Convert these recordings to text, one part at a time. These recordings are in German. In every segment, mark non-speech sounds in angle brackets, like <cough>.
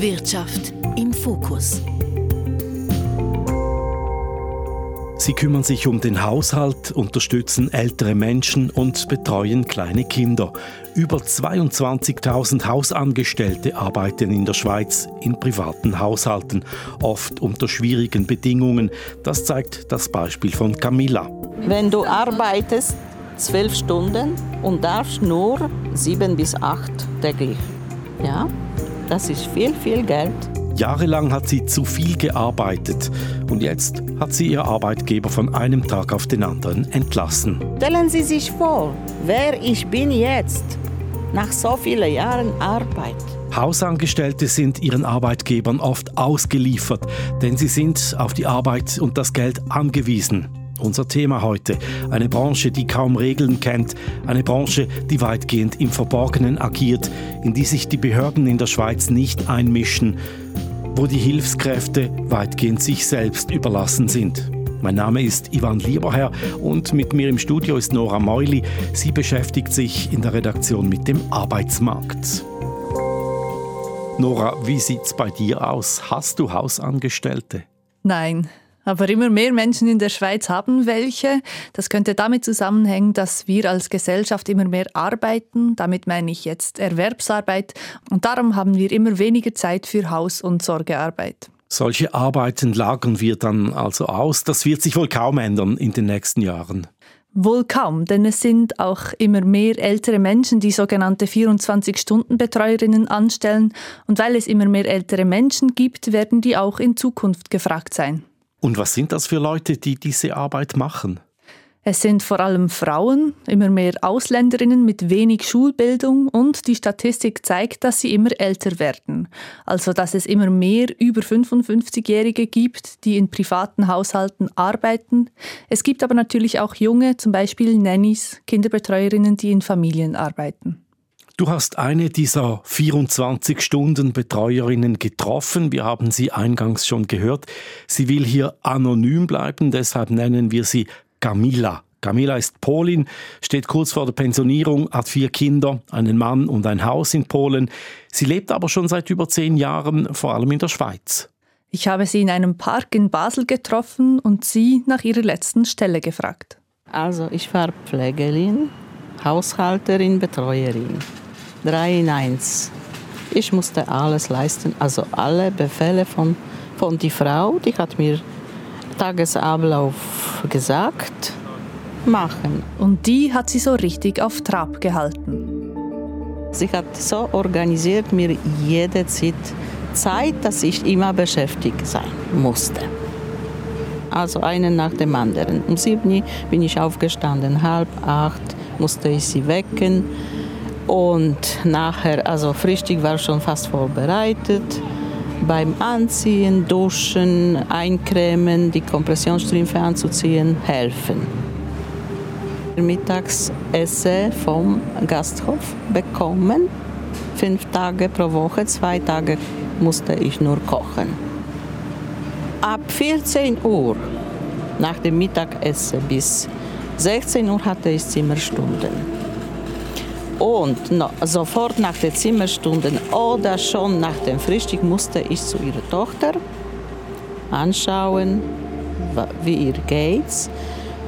Wirtschaft im Fokus. Sie kümmern sich um den Haushalt, unterstützen ältere Menschen und betreuen kleine Kinder. Über 22.000 Hausangestellte arbeiten in der Schweiz in privaten Haushalten, oft unter schwierigen Bedingungen. Das zeigt das Beispiel von Camilla. Wenn du arbeitest zwölf Stunden und darfst nur sieben bis acht täglich, ja, das ist viel, viel Geld. Jahrelang hat sie zu viel gearbeitet und jetzt hat sie ihr Arbeitgeber von einem Tag auf den anderen entlassen. Stellen Sie sich vor, wer ich bin jetzt, nach so vielen Jahren Arbeit. Hausangestellte sind ihren Arbeitgebern oft ausgeliefert, denn sie sind auf die Arbeit und das Geld angewiesen. Unser Thema heute. Eine Branche, die kaum Regeln kennt. Eine Branche, die weitgehend im Verborgenen agiert, in die sich die Behörden in der Schweiz nicht einmischen wo die Hilfskräfte weitgehend sich selbst überlassen sind. Mein Name ist Ivan Lieberherr und mit mir im Studio ist Nora Meuli. Sie beschäftigt sich in der Redaktion mit dem Arbeitsmarkt. Nora, wie sieht's bei dir aus? Hast du Hausangestellte? Nein, aber immer mehr Menschen in der Schweiz haben welche. Das könnte damit zusammenhängen, dass wir als Gesellschaft immer mehr arbeiten. Damit meine ich jetzt Erwerbsarbeit. Und darum haben wir immer weniger Zeit für Haus- und Sorgearbeit. Solche Arbeiten lagern wir dann also aus. Das wird sich wohl kaum ändern in den nächsten Jahren. Wohl kaum, denn es sind auch immer mehr ältere Menschen, die sogenannte 24-Stunden-Betreuerinnen anstellen. Und weil es immer mehr ältere Menschen gibt, werden die auch in Zukunft gefragt sein. Und was sind das für Leute, die diese Arbeit machen? Es sind vor allem Frauen, immer mehr Ausländerinnen mit wenig Schulbildung und die Statistik zeigt, dass sie immer älter werden. Also dass es immer mehr über 55-Jährige gibt, die in privaten Haushalten arbeiten. Es gibt aber natürlich auch junge, zum Beispiel Nannies, Kinderbetreuerinnen, die in Familien arbeiten. Du hast eine dieser 24 Stunden Betreuerinnen getroffen. Wir haben sie eingangs schon gehört. Sie will hier anonym bleiben, deshalb nennen wir sie Camilla. Camilla ist Polin, steht kurz vor der Pensionierung, hat vier Kinder, einen Mann und ein Haus in Polen. Sie lebt aber schon seit über zehn Jahren, vor allem in der Schweiz. Ich habe sie in einem Park in Basel getroffen und sie nach ihrer letzten Stelle gefragt. Also ich war Pflegerin, Haushalterin, Betreuerin drei in eins. Ich musste alles leisten, also alle Befehle von, von die Frau, die hat mir Tagesablauf gesagt, machen. Und die hat sie so richtig auf Trab gehalten. Sie hat so organisiert mir jede Zeit, Zeit, dass ich immer beschäftigt sein musste. Also einen nach dem anderen. Um sieben bin ich aufgestanden, halb acht musste ich sie wecken und nachher, also Frühstück war schon fast vorbereitet. Beim Anziehen, Duschen, Eincremen, die Kompressionsstrümpfe anzuziehen, helfen. Mittagsesse vom Gasthof bekommen. Fünf Tage pro Woche, zwei Tage musste ich nur kochen. Ab 14 Uhr nach dem Mittagessen bis 16 Uhr hatte ich Zimmerstunden. Und no, sofort nach den Zimmerstunden oder schon nach dem Frühstück musste ich zu ihrer Tochter anschauen, wie ihr geht's.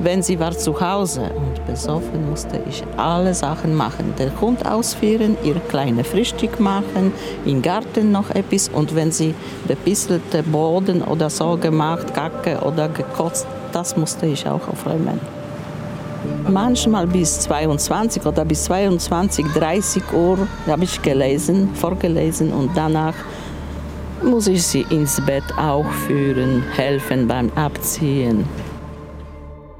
Wenn sie war zu Hause und besoffen, musste ich alle Sachen machen. Den Hund ausführen, ihr kleines Frühstück machen, im Garten noch etwas. Und wenn sie bebisselte Boden oder so gemacht, Kacke oder gekotzt, das musste ich auch aufräumen. Manchmal bis 22 oder bis 22, 30 Uhr habe ich gelesen, vorgelesen und danach muss ich sie ins Bett auch führen, helfen beim Abziehen.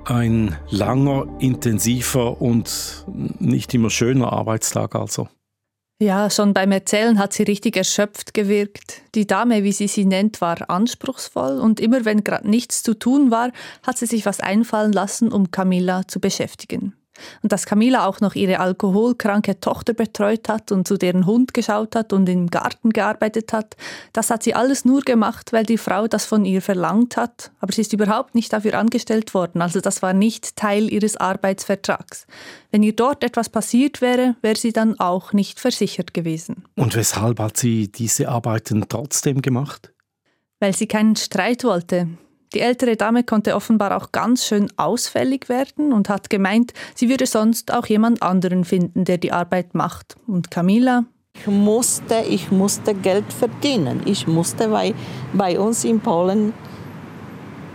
Ein langer, intensiver und nicht immer schöner Arbeitstag also. Ja, schon beim Erzählen hat sie richtig erschöpft gewirkt. Die Dame, wie sie sie nennt, war anspruchsvoll und immer wenn gerade nichts zu tun war, hat sie sich was einfallen lassen, um Camilla zu beschäftigen. Und dass Camilla auch noch ihre alkoholkranke Tochter betreut hat und zu deren Hund geschaut hat und im Garten gearbeitet hat, das hat sie alles nur gemacht, weil die Frau das von ihr verlangt hat. Aber sie ist überhaupt nicht dafür angestellt worden. Also das war nicht Teil ihres Arbeitsvertrags. Wenn ihr dort etwas passiert wäre, wäre sie dann auch nicht versichert gewesen. Und weshalb hat sie diese Arbeiten trotzdem gemacht? Weil sie keinen Streit wollte. Die ältere Dame konnte offenbar auch ganz schön ausfällig werden und hat gemeint, sie würde sonst auch jemand anderen finden, der die Arbeit macht. Und Camilla? Ich musste, ich musste Geld verdienen. Ich musste, weil bei uns in Polen,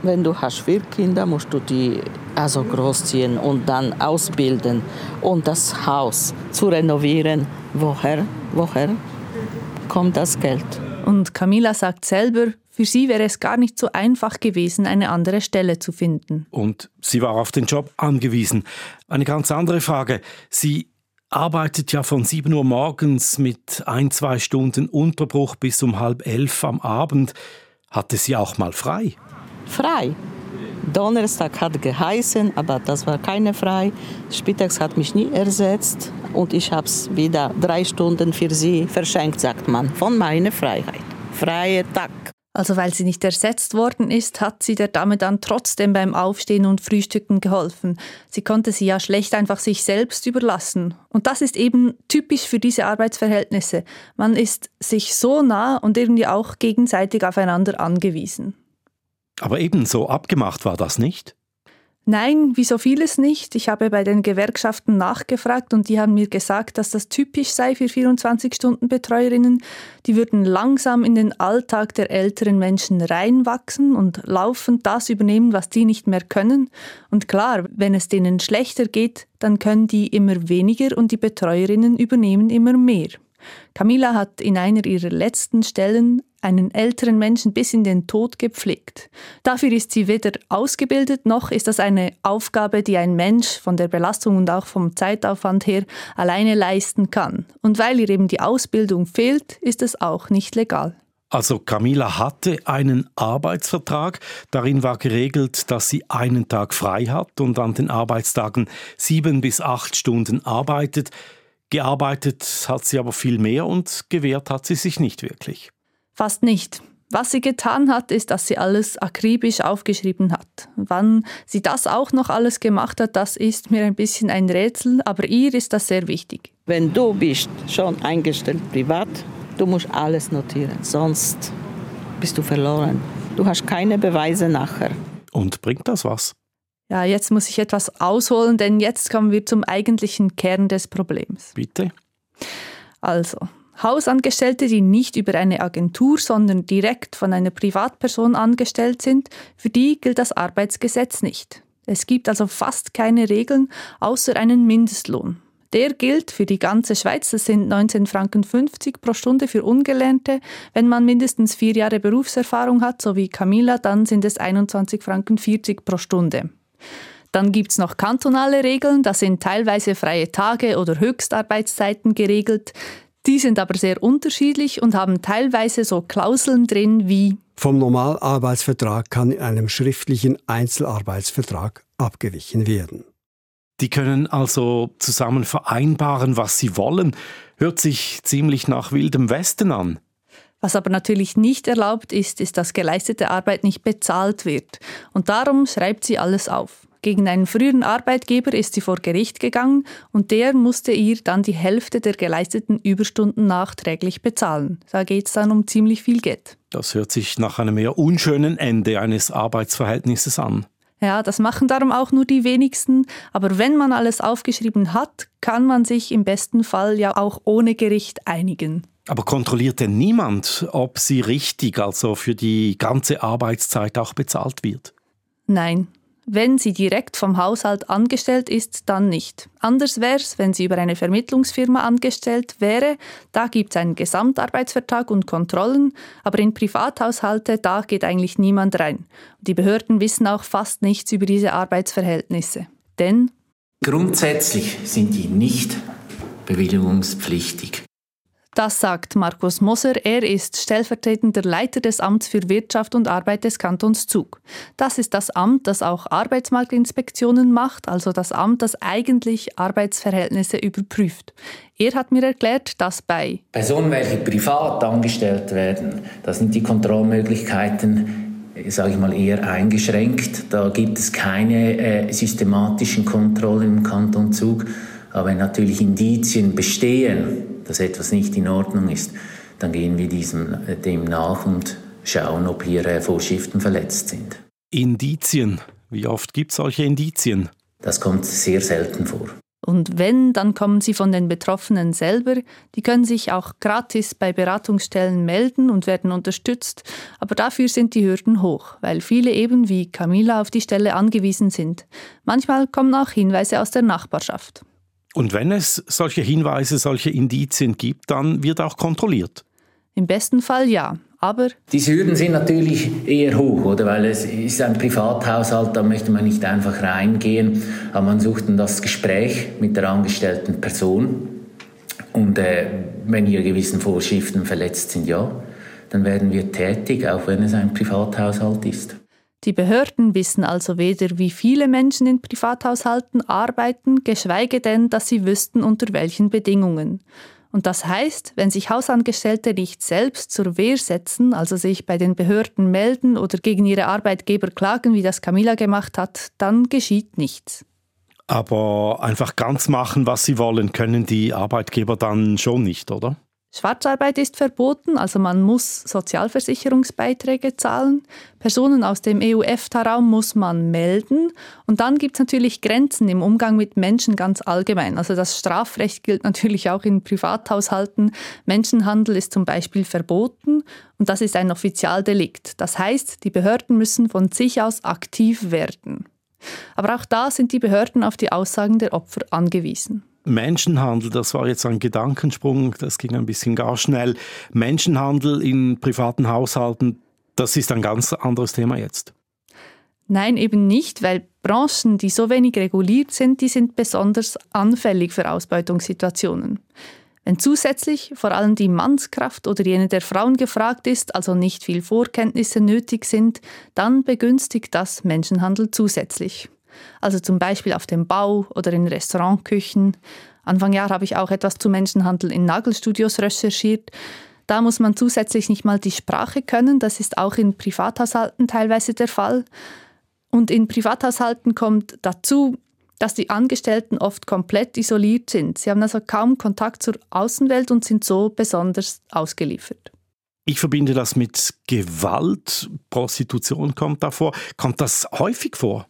wenn du hast vier Kinder, musst du die also großziehen und dann ausbilden und das Haus zu renovieren. Woher, woher kommt das Geld? Und Camilla sagt selber, für sie wäre es gar nicht so einfach gewesen, eine andere Stelle zu finden. Und sie war auf den Job angewiesen. Eine ganz andere Frage. Sie arbeitet ja von 7 Uhr morgens mit ein, zwei Stunden Unterbruch bis um halb elf am Abend. Hatte sie auch mal frei? Frei. Donnerstag hat geheißen, aber das war keine frei. Spittags hat mich nie ersetzt und ich habe es wieder drei Stunden für sie verschenkt, sagt man, von meiner Freiheit. Freie Tag. Also weil sie nicht ersetzt worden ist, hat sie der Dame dann trotzdem beim Aufstehen und Frühstücken geholfen. Sie konnte sie ja schlecht einfach sich selbst überlassen. Und das ist eben typisch für diese Arbeitsverhältnisse. Man ist sich so nah und irgendwie auch gegenseitig aufeinander angewiesen. Aber ebenso abgemacht war das nicht? Nein, wie so vieles nicht. Ich habe bei den Gewerkschaften nachgefragt und die haben mir gesagt, dass das typisch sei für 24-Stunden-Betreuerinnen. Die würden langsam in den Alltag der älteren Menschen reinwachsen und laufend das übernehmen, was die nicht mehr können. Und klar, wenn es denen schlechter geht, dann können die immer weniger und die Betreuerinnen übernehmen immer mehr. Camilla hat in einer ihrer letzten Stellen einen älteren Menschen bis in den Tod gepflegt. Dafür ist sie weder ausgebildet, noch ist das eine Aufgabe, die ein Mensch von der Belastung und auch vom Zeitaufwand her alleine leisten kann. Und weil ihr eben die Ausbildung fehlt, ist es auch nicht legal. Also Camilla hatte einen Arbeitsvertrag. Darin war geregelt, dass sie einen Tag frei hat und an den Arbeitstagen sieben bis acht Stunden arbeitet. Gearbeitet hat sie aber viel mehr und gewehrt hat sie sich nicht wirklich. Fast nicht. Was sie getan hat, ist, dass sie alles akribisch aufgeschrieben hat. Wann sie das auch noch alles gemacht hat, das ist mir ein bisschen ein Rätsel, aber ihr ist das sehr wichtig. Wenn du bist schon eingestellt privat, du musst alles notieren, sonst bist du verloren. Du hast keine Beweise nachher. Und bringt das was? Ja, jetzt muss ich etwas ausholen, denn jetzt kommen wir zum eigentlichen Kern des Problems. Bitte. Also, Hausangestellte, die nicht über eine Agentur, sondern direkt von einer Privatperson angestellt sind, für die gilt das Arbeitsgesetz nicht. Es gibt also fast keine Regeln außer einen Mindestlohn. Der gilt für die ganze Schweiz, das sind 19,50 Franken pro Stunde für Ungelernte. Wenn man mindestens vier Jahre Berufserfahrung hat, so wie Camilla, dann sind es 21,40 Franken pro Stunde. Dann gibt es noch kantonale Regeln, da sind teilweise freie Tage oder Höchstarbeitszeiten geregelt. Die sind aber sehr unterschiedlich und haben teilweise so Klauseln drin wie Vom Normalarbeitsvertrag kann in einem schriftlichen Einzelarbeitsvertrag abgewichen werden. Die können also zusammen vereinbaren, was sie wollen. Hört sich ziemlich nach wildem Westen an. Was aber natürlich nicht erlaubt ist, ist, dass geleistete Arbeit nicht bezahlt wird. Und darum schreibt sie alles auf. Gegen einen früheren Arbeitgeber ist sie vor Gericht gegangen und der musste ihr dann die Hälfte der geleisteten Überstunden nachträglich bezahlen. Da geht es dann um ziemlich viel Geld. Das hört sich nach einem eher unschönen Ende eines Arbeitsverhältnisses an. Ja, das machen darum auch nur die wenigsten. Aber wenn man alles aufgeschrieben hat, kann man sich im besten Fall ja auch ohne Gericht einigen. Aber kontrolliert denn niemand, ob sie richtig, also für die ganze Arbeitszeit auch bezahlt wird? Nein, wenn sie direkt vom Haushalt angestellt ist, dann nicht. Anders wäre es, wenn sie über eine Vermittlungsfirma angestellt wäre. Da gibt es einen Gesamtarbeitsvertrag und Kontrollen, aber in Privathaushalte, da geht eigentlich niemand rein. Die Behörden wissen auch fast nichts über diese Arbeitsverhältnisse. Denn Grundsätzlich sind die nicht bewilligungspflichtig. Das sagt Markus Moser. Er ist stellvertretender Leiter des Amts für Wirtschaft und Arbeit des Kantons Zug. Das ist das Amt, das auch Arbeitsmarktinspektionen macht, also das Amt, das eigentlich Arbeitsverhältnisse überprüft. Er hat mir erklärt, dass bei Personen, welche privat angestellt werden, da sind die Kontrollmöglichkeiten sage ich mal, eher eingeschränkt. Da gibt es keine äh, systematischen Kontrollen im Kanton Zug. Aber wenn natürlich Indizien bestehen, dass etwas nicht in Ordnung ist, dann gehen wir diesem, dem nach und schauen, ob hier äh, Vorschriften verletzt sind. Indizien. Wie oft gibt es solche Indizien? Das kommt sehr selten vor. Und wenn, dann kommen sie von den Betroffenen selber. Die können sich auch gratis bei Beratungsstellen melden und werden unterstützt. Aber dafür sind die Hürden hoch, weil viele eben wie Camilla auf die Stelle angewiesen sind. Manchmal kommen auch Hinweise aus der Nachbarschaft. Und wenn es solche Hinweise, solche Indizien gibt, dann wird auch kontrolliert. Im besten Fall ja, aber diese Hürden sind natürlich eher hoch, oder? Weil es ist ein Privathaushalt, da möchte man nicht einfach reingehen, aber man sucht dann das Gespräch mit der angestellten Person. Und äh, wenn hier gewissen Vorschriften verletzt sind, ja, dann werden wir tätig, auch wenn es ein Privathaushalt ist. Die Behörden wissen also weder, wie viele Menschen in Privathaushalten arbeiten, geschweige denn, dass sie wüssten, unter welchen Bedingungen. Und das heißt, wenn sich Hausangestellte nicht selbst zur Wehr setzen, also sich bei den Behörden melden oder gegen ihre Arbeitgeber klagen, wie das Camilla gemacht hat, dann geschieht nichts. Aber einfach ganz machen, was sie wollen, können die Arbeitgeber dann schon nicht, oder? Schwarzarbeit ist verboten, also man muss Sozialversicherungsbeiträge zahlen. Personen aus dem EU-EFTA-Raum muss man melden. Und dann gibt es natürlich Grenzen im Umgang mit Menschen ganz allgemein. Also das Strafrecht gilt <laughs> natürlich auch in Privathaushalten. Menschenhandel ist zum Beispiel verboten und das ist ein Offizialdelikt. Das heißt, die Behörden müssen von sich aus aktiv werden. Aber auch da sind die Behörden auf die Aussagen der Opfer angewiesen. Menschenhandel, das war jetzt ein Gedankensprung, das ging ein bisschen gar schnell. Menschenhandel in privaten Haushalten, das ist ein ganz anderes Thema jetzt. Nein, eben nicht, weil Branchen, die so wenig reguliert sind, die sind besonders anfällig für Ausbeutungssituationen. Wenn zusätzlich vor allem die Mannskraft oder jene der Frauen gefragt ist, also nicht viel Vorkenntnisse nötig sind, dann begünstigt das Menschenhandel zusätzlich also zum Beispiel auf dem Bau oder in Restaurantküchen. Anfang Jahr habe ich auch etwas zu Menschenhandel in Nagelstudios recherchiert. Da muss man zusätzlich nicht mal die Sprache können, das ist auch in Privathaushalten teilweise der Fall. Und in Privathaushalten kommt dazu, dass die Angestellten oft komplett isoliert sind. Sie haben also kaum Kontakt zur Außenwelt und sind so besonders ausgeliefert. Ich verbinde das mit Gewalt, Prostitution kommt davor. Kommt das häufig vor?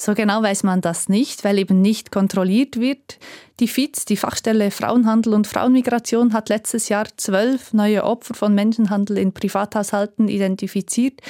So genau weiß man das nicht, weil eben nicht kontrolliert wird. Die FIZ, die Fachstelle Frauenhandel und Frauenmigration, hat letztes Jahr zwölf neue Opfer von Menschenhandel in Privathaushalten identifiziert.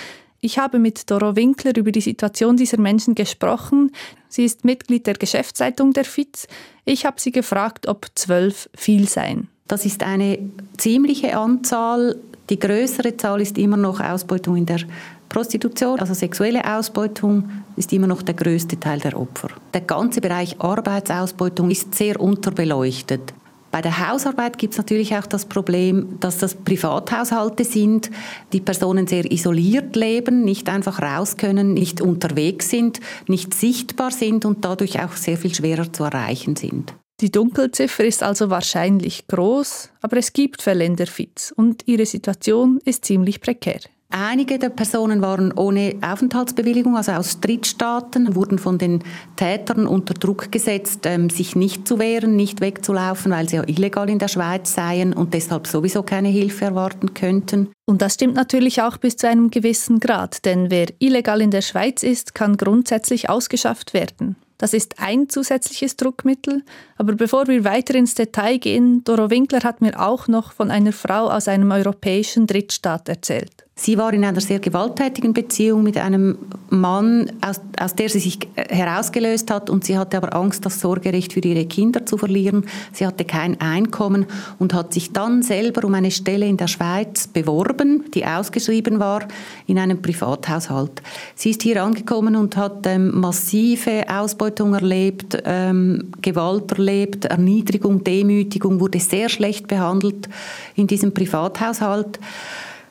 Ich habe mit Doro Winkler über die Situation dieser Menschen gesprochen. Sie ist Mitglied der Geschäftsleitung der FIZ. Ich habe sie gefragt, ob zwölf viel seien. Das ist eine ziemliche Anzahl. Die größere Zahl ist immer noch Ausbeutung in der Prostitution, also sexuelle Ausbeutung, ist immer noch der größte Teil der Opfer. Der ganze Bereich Arbeitsausbeutung ist sehr unterbeleuchtet. Bei der Hausarbeit gibt es natürlich auch das Problem, dass das Privathaushalte sind, die Personen sehr isoliert leben, nicht einfach raus können, nicht unterwegs sind, nicht sichtbar sind und dadurch auch sehr viel schwerer zu erreichen sind. Die Dunkelziffer ist also wahrscheinlich groß, aber es gibt FIZ und ihre Situation ist ziemlich prekär. Einige der Personen waren ohne Aufenthaltsbewilligung, also aus Drittstaaten, wurden von den Tätern unter Druck gesetzt, ähm, sich nicht zu wehren, nicht wegzulaufen, weil sie ja illegal in der Schweiz seien und deshalb sowieso keine Hilfe erwarten könnten. Und das stimmt natürlich auch bis zu einem gewissen Grad, denn wer illegal in der Schweiz ist, kann grundsätzlich ausgeschafft werden. Das ist ein zusätzliches Druckmittel. Aber bevor wir weiter ins Detail gehen, Doro Winkler hat mir auch noch von einer Frau aus einem europäischen Drittstaat erzählt. Sie war in einer sehr gewalttätigen Beziehung mit einem Mann, aus, aus, der sie sich herausgelöst hat und sie hatte aber Angst, das Sorgerecht für ihre Kinder zu verlieren. Sie hatte kein Einkommen und hat sich dann selber um eine Stelle in der Schweiz beworben, die ausgeschrieben war, in einem Privathaushalt. Sie ist hier angekommen und hat ähm, massive Ausbeutung erlebt, ähm, Gewalt erlebt, Erniedrigung, Demütigung, wurde sehr schlecht behandelt in diesem Privathaushalt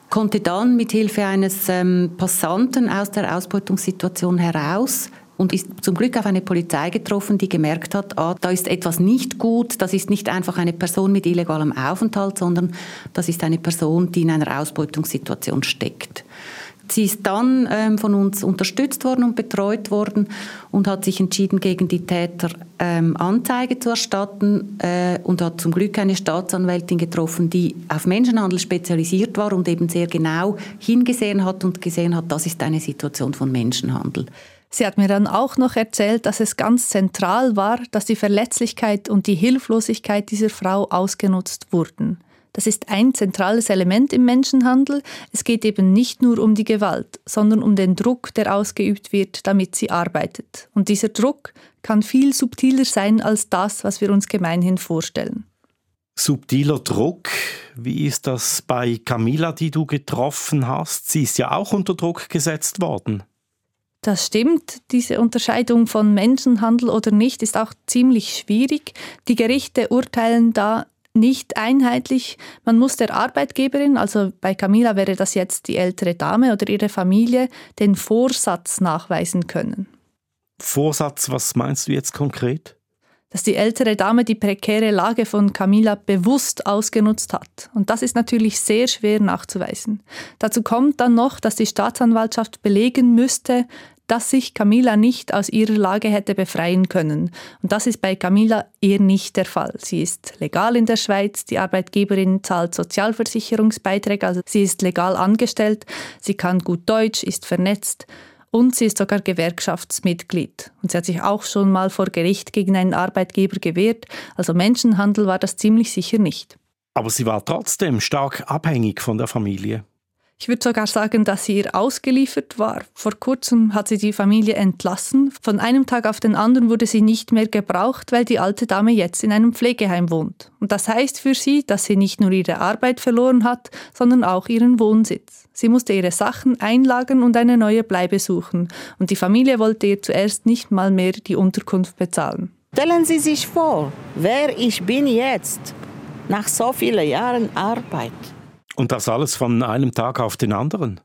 konnte dann mit Hilfe eines ähm, Passanten aus der Ausbeutungssituation heraus und ist zum Glück auf eine Polizei getroffen, die gemerkt hat, ah, da ist etwas nicht gut, das ist nicht einfach eine Person mit illegalem Aufenthalt, sondern das ist eine Person, die in einer Ausbeutungssituation steckt. Sie ist dann ähm, von uns unterstützt worden und betreut worden und hat sich entschieden, gegen die Täter ähm, Anzeige zu erstatten äh, und hat zum Glück eine Staatsanwältin getroffen, die auf Menschenhandel spezialisiert war und eben sehr genau hingesehen hat und gesehen hat, das ist eine Situation von Menschenhandel. Sie hat mir dann auch noch erzählt, dass es ganz zentral war, dass die Verletzlichkeit und die Hilflosigkeit dieser Frau ausgenutzt wurden. Das ist ein zentrales Element im Menschenhandel. Es geht eben nicht nur um die Gewalt, sondern um den Druck, der ausgeübt wird, damit sie arbeitet. Und dieser Druck kann viel subtiler sein als das, was wir uns gemeinhin vorstellen. Subtiler Druck, wie ist das bei Camilla, die du getroffen hast? Sie ist ja auch unter Druck gesetzt worden. Das stimmt. Diese Unterscheidung von Menschenhandel oder nicht ist auch ziemlich schwierig. Die Gerichte urteilen da nicht einheitlich. Man muss der Arbeitgeberin, also bei Camila wäre das jetzt die ältere Dame oder ihre Familie, den Vorsatz nachweisen können. Vorsatz, was meinst du jetzt konkret? Dass die ältere Dame die prekäre Lage von Camila bewusst ausgenutzt hat. Und das ist natürlich sehr schwer nachzuweisen. Dazu kommt dann noch, dass die Staatsanwaltschaft belegen müsste, dass sich Camilla nicht aus ihrer Lage hätte befreien können. Und das ist bei Camilla eher nicht der Fall. Sie ist legal in der Schweiz, die Arbeitgeberin zahlt Sozialversicherungsbeiträge, also sie ist legal angestellt, sie kann gut Deutsch, ist vernetzt und sie ist sogar Gewerkschaftsmitglied. Und sie hat sich auch schon mal vor Gericht gegen einen Arbeitgeber gewehrt, also Menschenhandel war das ziemlich sicher nicht. Aber sie war trotzdem stark abhängig von der Familie. Ich würde sogar sagen, dass sie ihr ausgeliefert war. Vor kurzem hat sie die Familie entlassen. Von einem Tag auf den anderen wurde sie nicht mehr gebraucht, weil die alte Dame jetzt in einem Pflegeheim wohnt. Und das heißt für sie, dass sie nicht nur ihre Arbeit verloren hat, sondern auch ihren Wohnsitz. Sie musste ihre Sachen einlagern und eine neue Bleibe suchen. Und die Familie wollte ihr zuerst nicht mal mehr die Unterkunft bezahlen. Stellen Sie sich vor, wer ich bin jetzt, nach so vielen Jahren Arbeit. Und das alles von einem Tag auf den anderen?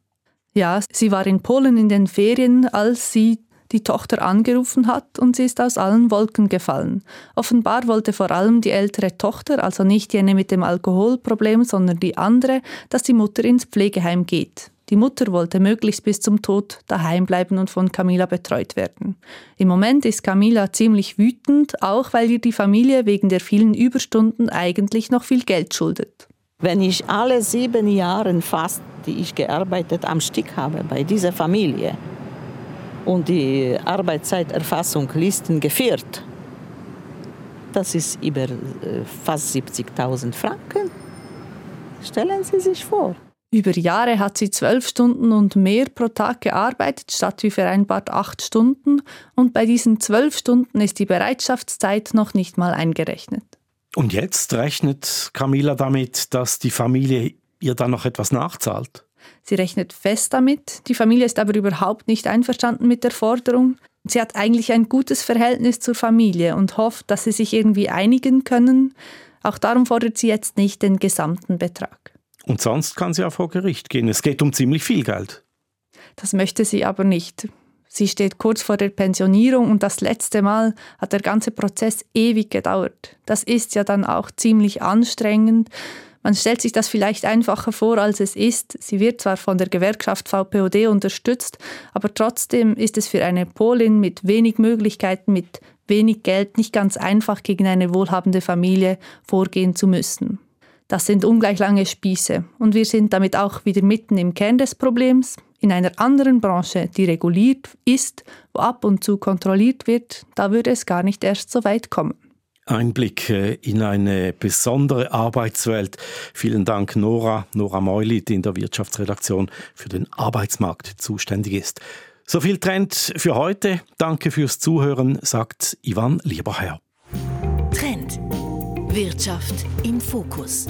Ja, sie war in Polen in den Ferien, als sie die Tochter angerufen hat und sie ist aus allen Wolken gefallen. Offenbar wollte vor allem die ältere Tochter, also nicht jene mit dem Alkoholproblem, sondern die andere, dass die Mutter ins Pflegeheim geht. Die Mutter wollte möglichst bis zum Tod daheim bleiben und von Camila betreut werden. Im Moment ist Camila ziemlich wütend, auch weil ihr die Familie wegen der vielen Überstunden eigentlich noch viel Geld schuldet. Wenn ich alle sieben Jahre fast, die ich gearbeitet am Stück habe bei dieser Familie und die Arbeitszeiterfassung Listen geführt, das ist über äh, fast 70.000 Franken. Stellen Sie sich vor. Über Jahre hat sie zwölf Stunden und mehr pro Tag gearbeitet, statt wie vereinbart acht Stunden. Und bei diesen zwölf Stunden ist die Bereitschaftszeit noch nicht mal eingerechnet. Und jetzt rechnet Camilla damit, dass die Familie ihr dann noch etwas nachzahlt? Sie rechnet fest damit. Die Familie ist aber überhaupt nicht einverstanden mit der Forderung. Sie hat eigentlich ein gutes Verhältnis zur Familie und hofft, dass sie sich irgendwie einigen können. Auch darum fordert sie jetzt nicht den gesamten Betrag. Und sonst kann sie auch vor Gericht gehen. Es geht um ziemlich viel Geld. Das möchte sie aber nicht. Sie steht kurz vor der Pensionierung und das letzte Mal hat der ganze Prozess ewig gedauert. Das ist ja dann auch ziemlich anstrengend. Man stellt sich das vielleicht einfacher vor, als es ist. Sie wird zwar von der Gewerkschaft VPOD unterstützt, aber trotzdem ist es für eine Polin mit wenig Möglichkeiten, mit wenig Geld nicht ganz einfach gegen eine wohlhabende Familie vorgehen zu müssen. Das sind ungleich lange Spieße und wir sind damit auch wieder mitten im Kern des Problems. In einer anderen Branche, die reguliert ist, wo ab und zu kontrolliert wird, da würde es gar nicht erst so weit kommen. Ein Blick äh, in eine besondere Arbeitswelt. Vielen Dank, Nora. Nora Meulit in der Wirtschaftsredaktion für den Arbeitsmarkt zuständig ist. So viel Trend für heute. Danke fürs Zuhören, sagt Ivan Lieberherr. Trend. Wirtschaft im Fokus.